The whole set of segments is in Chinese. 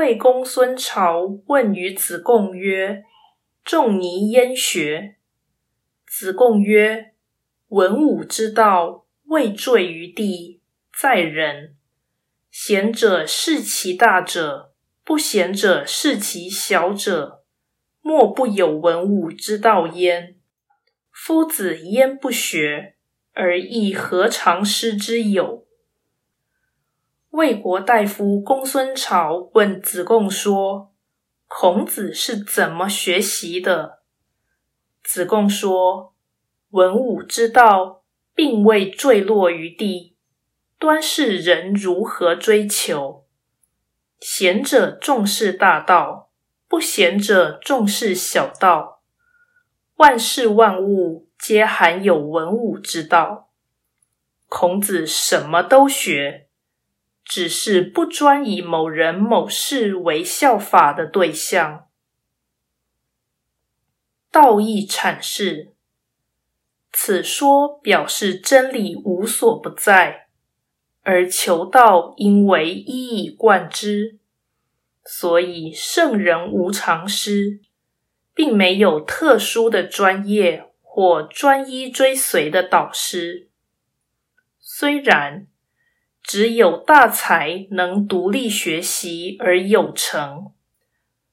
魏公孙朝问于子贡曰：“仲尼焉学？”子贡曰：“文武之道，未坠于地，在人。贤者视其大者，不贤者视其小者。莫不有文武之道焉。夫子焉不学，而亦何尝师之有？”魏国大夫公孙朝问子贡说：“孔子是怎么学习的？”子贡说：“文武之道，并未坠落于地，端是人如何追求。贤者重视大道，不贤者重视小道。万事万物皆含有文武之道。孔子什么都学。”只是不专以某人某事为效法的对象。道义阐释，此说表示真理无所不在，而求道应为一以贯之。所以圣人无常师，并没有特殊的专业或专一追随的导师。虽然。只有大才能独立学习而有成，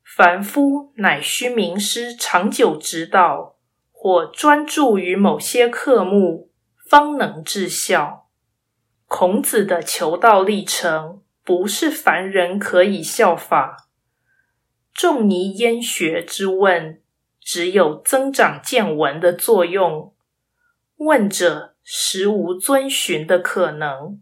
凡夫乃需名师长久指导，或专注于某些科目，方能至效。孔子的求道历程，不是凡人可以效法。仲尼焉学之问，只有增长见闻的作用，问者实无遵循的可能。